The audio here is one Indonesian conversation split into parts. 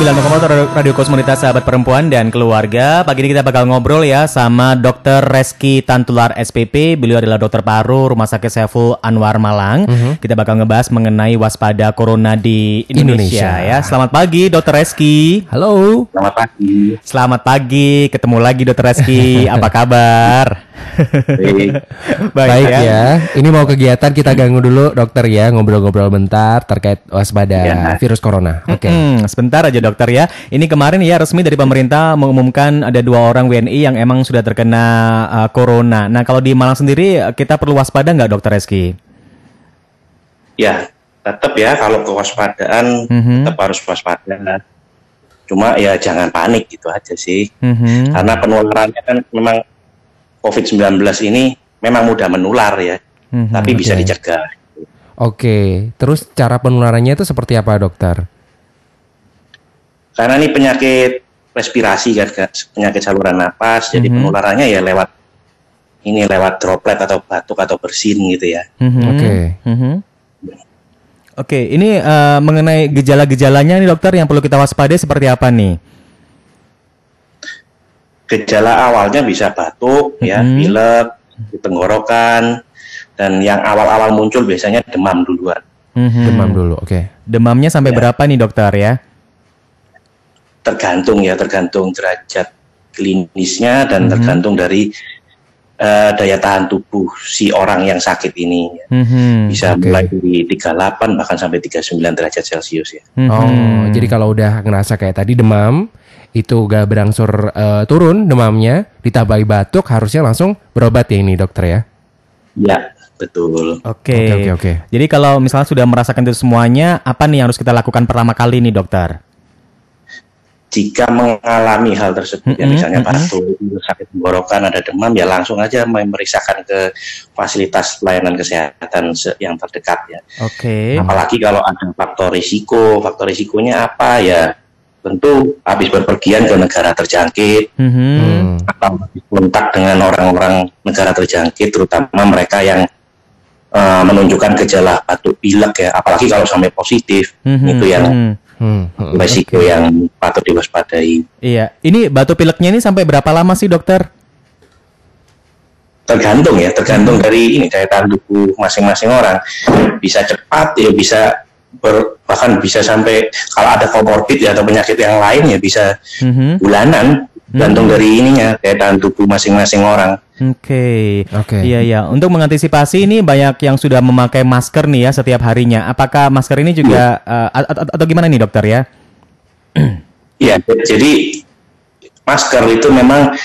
90,4 Radio Komunitas Sahabat Perempuan dan Keluarga. Pagi ini kita bakal ngobrol ya sama Dr. Reski Tantular SPP. Beliau adalah dokter paru Rumah Sakit Saiful Anwar Malang. Kita bakal ngebahas mengenai waspada corona di Indonesia, Indonesia. ya. Selamat pagi Dr. Reski. Halo. Selamat pagi. Selamat pagi, ketemu lagi Dr. Reski. Apa kabar? Baik. Baik, ya. Ini mau kegiatan kita ganggu dulu dokter ya ngobrol-ngobrol bentar terkait waspada Ya. virus corona. Oke. Hmm, sebentar aja dokter ya. Ini kemarin ya resmi dari pemerintah mengumumkan ada dua orang WNI yang emang sudah terkena uh, corona. Nah kalau di Malang sendiri kita perlu waspada nggak dokter Reski? Ya, tetap ya kalau kewaspadaan Mhm. tetap harus waspada. Cuma ya jangan panik gitu aja sih. Mhm. Karena penularannya kan memang COVID-19 ini memang mudah menular ya. Mhm, tapi bisa oke. dicegah. Oke. Terus cara penularannya itu seperti apa dokter? Karena ini penyakit respirasi kan, penyakit saluran napas, jadi Mhm. penularannya ya lewat ini lewat droplet atau batuk atau bersin gitu ya. Mhm. Oke. Mhm. Oke, ini uh, mengenai gejala-gejalanya nih dokter yang perlu kita waspadai seperti apa nih? Gejala awalnya bisa batuk, ya, Mhm. pilek, di tenggorokan, dan yang awal-awal muncul biasanya demam duluan. Mhm. Demam dulu. Oke. Demamnya sampai Ya. berapa nih dokter ya? Tergantung ya, tergantung derajat klinisnya dan Mhm. tergantung dari eh, daya tahan tubuh si orang yang sakit ini. Mhm. Bisa Oke. mulai dari 38 bahkan sampai 39 derajat Celcius ya. Mhm. Oh, jadi kalau udah ngerasa kayak tadi demam, itu gak berangsur eh, turun demamnya, ditambahi batuk, harusnya langsung berobat ya ini dokter ya. Ya, betul. Oke. Oke, oke. Jadi kalau misalnya sudah merasakan itu semuanya, apa nih yang harus kita lakukan pertama kali nih dokter? Jika mengalami hal tersebut, ya Mhm, misalnya batuk, sakit tenggorokan, ada demam, ya langsung aja memeriksakan ke fasilitas pelayanan kesehatan se- yang terdekat ya. Oke. Apalagi kalau ada faktor risiko, faktor risikonya apa ya? Tentu habis berpergian ke negara terjangkit Mhm. Hmm. atau kontak dengan orang-orang negara terjangkit, terutama mereka yang eh, menunjukkan gejala batuk pilek ya. Apalagi kalau sampai positif, Mhm, itu yang mhm. Hmm. hmm, resiko oke. yang patut diwaspadai. Iya. Ini batuk pileknya ini sampai berapa lama sih dokter? Tergantung ya, tergantung dari ini daya tahan tubuh masing-masing orang. Bisa cepat ya, bisa ber- bahkan bisa sampai kalau ada komorbid ya, atau penyakit yang lain ya bisa Mhm. bulanan gantung dari ininya tahan tubuh masing-masing orang Oke. Oke. Iya iya. Untuk mengantisipasi ini banyak yang sudah memakai masker nih ya setiap harinya. Apakah masker ini juga eh, a- a- atau gimana nih dokter ya? ya jadi masker itu memang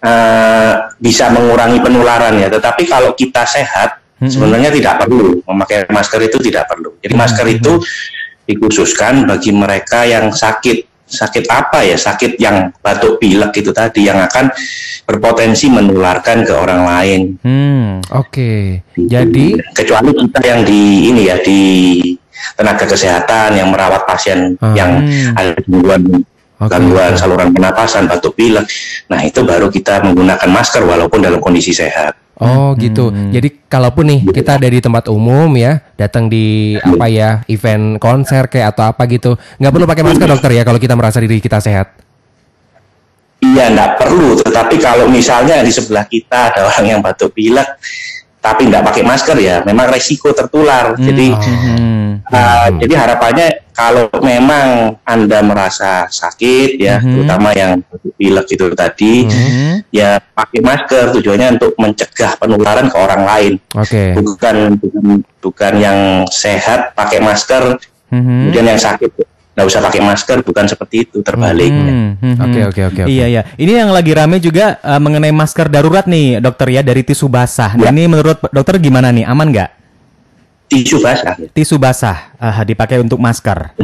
eh, bisa mengurangi penularan ya tetapi kalau kita sehat Mhm. sebenarnya tidak perlu memakai masker itu tidak perlu jadi masker itu dikhususkan bagi mereka yang sakit sakit apa ya sakit yang batuk pilek itu tadi yang akan berpotensi menularkan ke orang lain Hmm. Oke. Jadi kecuali kita yang di ini ya di tenaga kesehatan yang merawat pasien Ah. yang Hmm. ada gangguan Oke, gangguan saluran pernapasan batuk pilek nah itu baru kita menggunakan masker walaupun dalam kondisi sehat Oh gitu. Hmm. Jadi kalaupun nih kita ada di tempat umum ya, datang di apa ya event konser kayak atau apa gitu, nggak perlu pakai masker dokter ya kalau kita merasa diri kita sehat. iya nggak perlu tetapi kalau misalnya di sebelah kita ada orang yang batuk pilek tapi nggak pakai masker ya memang resiko tertular jadi Oh. Mhm. Uh, Jadi harapannya kalau memang Anda merasa sakit ya, Mhm. terutama yang pilek itu tadi, Mhm. ya pakai masker tujuannya untuk mencegah penularan ke orang lain. Oke. Bukan bukan, bukan yang sehat pakai masker, Mhm. kemudian yang sakit nggak usah pakai masker, bukan seperti itu terbaliknya. Hmm, hmm, Oke, hmm. oke, oke, oke. Iya iya. Ini yang lagi rame juga eh, mengenai masker darurat nih dokter ya dari tisu basah. Nah Ya. ini menurut dokter gimana nih? Aman nggak? Tisu basah, Tisu basah eh, dipakai untuk masker.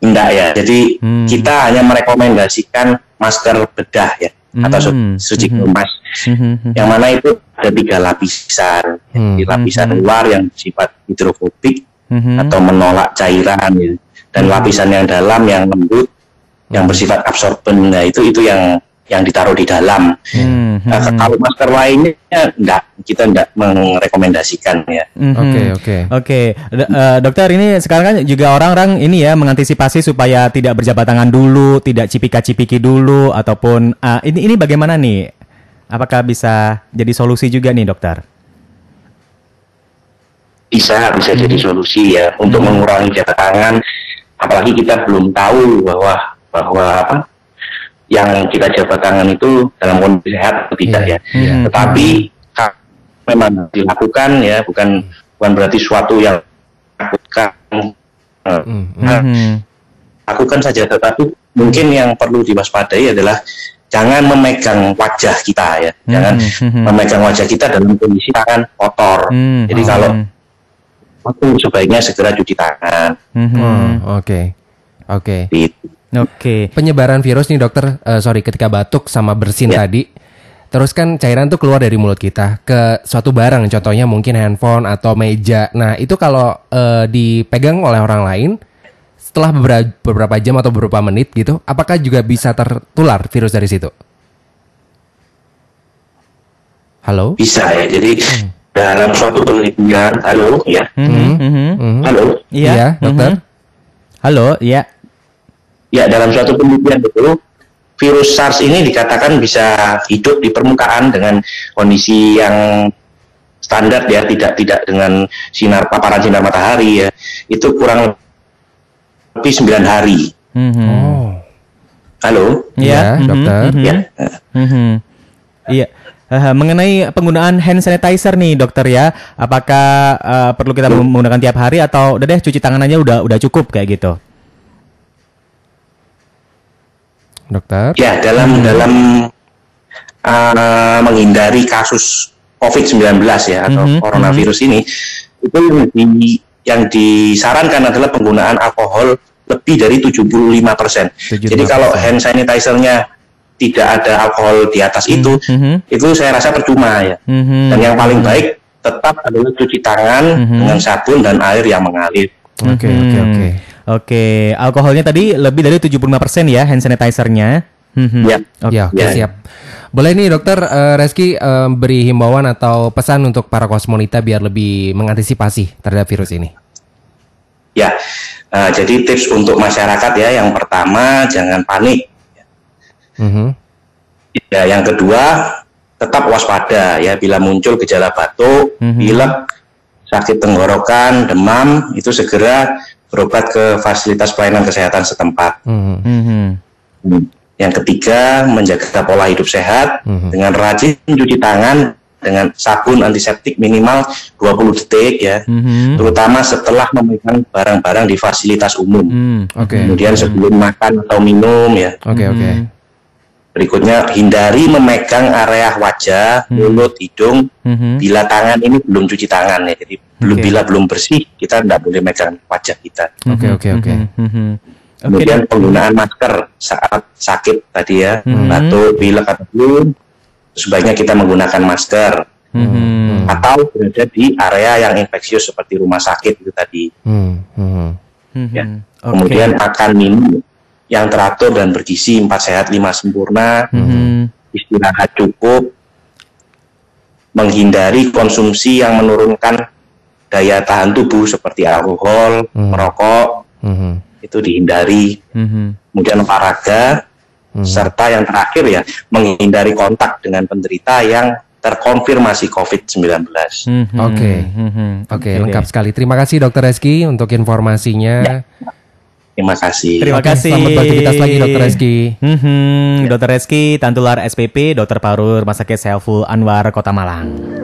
enggak ya. Jadi Hmm. kita hanya merekomendasikan masker bedah ya, atau su- Hmm. suci kemas. Mhm. yang mana itu ada tiga lapisan Hmm. di lapisan Hmm. luar yang bersifat hidrofobik Mhm. atau menolak cairan ya. Dan lapisan yang dalam yang lembut yang bersifat absorben nah itu itu yang yang ditaruh di dalam. Hmm, Nah, hmm, Kalau masker lainnya enggak, kita enggak merekomendasikan ya. mhm. Oke, oke. Oke, eh, dokter ini sekarang kan juga orang-orang ini ya mengantisipasi supaya tidak berjabat tangan dulu, tidak cipika-cipiki dulu ataupun ah, ini ini bagaimana nih? Apakah bisa jadi solusi juga nih, dokter? Bisa, bisa jadi solusi ya untuk mengurangi jabat tangan. Apalagi kita belum tahu bahwa bahwa apa yang kita jabat tangan itu dalam kondisi sehat atau tidak Iya, ya. iya. Tetapi memang dilakukan ya, bukan bukan berarti suatu yang menakutkan. Eh, Hmm, hmm. Nah, Mhm. lakukan saja tetapi mungkin yang perlu diwaspadai adalah jangan memegang wajah kita ya jangan Mhm, mhm. memegang wajah kita dalam kondisi tangan kotor Hmm, jadi hmm, kalau hmm, itu sebaiknya segera cuci tangan mhm. Oh, Oke. Oke. Gitu. Oke. Penyebaran virus nih dokter, eh, sorry ketika batuk sama bersin Ya. tadi, terus kan cairan tuh keluar dari mulut kita ke suatu barang, contohnya mungkin handphone atau meja. Nah itu kalau eh, dipegang oleh orang lain, setelah beberapa, beberapa jam atau beberapa menit gitu, apakah juga bisa tertular virus dari situ? Halo? bisa ya jadi dalam suatu penelitian halo ya. Mhm. halo Iya, Iya, dokter. Halo, iya. ya dalam suatu penelitian itu virus SARS ini dikatakan bisa hidup di permukaan dengan kondisi yang standar ya tidak tidak dengan sinar paparan sinar matahari ya itu kurang lebih 9 hari Mhm. Oh. halo Iya, mhm, dokter. ya Mhm. Iya. Eh, mengenai penggunaan hand sanitizer nih dokter ya, apakah eh, perlu kita menggunakan tiap hari atau udah deh cuci tangan aja udah udah cukup kayak gitu? Dokter? ya dalam dalam uh, menghindari kasus COVID-19 ya atau Mhm, coronavirus ini itu yang, di- yang disarankan adalah penggunaan alkohol lebih dari 75%. 75%. Jadi kalau hand sanitizer-nya tidak ada alkohol di atas itu, Mhm. itu saya rasa percuma ya. Mhm. Dan yang paling baik tetap adalah cuci tangan Mhm. dengan sabun dan air yang mengalir. Oke, oke, oke. Oke, alkoholnya tadi lebih dari 75% ya hand sanitizer-nya. Mhm. Ya. Oke. Ya, oke Ya. siap. Boleh nih dokter eh, Reski eh, beri himbauan atau pesan untuk para kosmonita biar lebih mengantisipasi terhadap virus ini. Ya, eh, jadi tips untuk masyarakat ya, yang pertama jangan panik. Mhm. Ya, yang kedua tetap waspada ya bila muncul gejala batuk, Mhm. pilek, sakit tenggorokan, demam itu segera berobat ke fasilitas pelayanan kesehatan setempat. Mhm. Mhm. Yang ketiga menjaga pola hidup sehat Mhm. dengan rajin cuci tangan dengan sabun antiseptik minimal 20 detik ya. Mhm. Terutama setelah memegang barang-barang di fasilitas umum. Mhm. Oke. Kemudian sebelum makan atau minum ya. Oke, oke. Berikutnya hindari memegang area wajah, mulut, hidung Mhm. bila tangan ini belum cuci tangan ya. Jadi belum Oke. bila belum bersih kita tidak boleh megang wajah kita. Oke, oke, oke. Mhm. Mhm. Oke. Kemudian Dok. penggunaan masker saat sakit tadi ya, batuk, pilek atau flu, sebaiknya kita menggunakan masker Mhm. atau berada di area yang infeksius seperti rumah sakit itu tadi. Mhm. Mhm. Ya. Oke. Kemudian makan minum yang teratur dan bergizi, empat sehat, lima sempurna, Mhm. istirahat cukup, menghindari konsumsi yang menurunkan daya tahan tubuh seperti alkohol, Hmm. merokok, Mhm. itu dihindari. Mhm. Kemudian olahraga, Mhm. serta yang terakhir ya menghindari kontak dengan penderita yang terkonfirmasi COVID-19. Mhm. Oke. Mhm. Oke, deh. lengkap sekali. Terima kasih Dokter Reski untuk informasinya. Terima kasih. Terima Oke, kasih. Selamat beraktivitas lagi Dokter Reski. Mhm. Dokter Reski, Tantular SPP, Dokter Paru Rumah Sakit Saiful Anwar Kota Malang.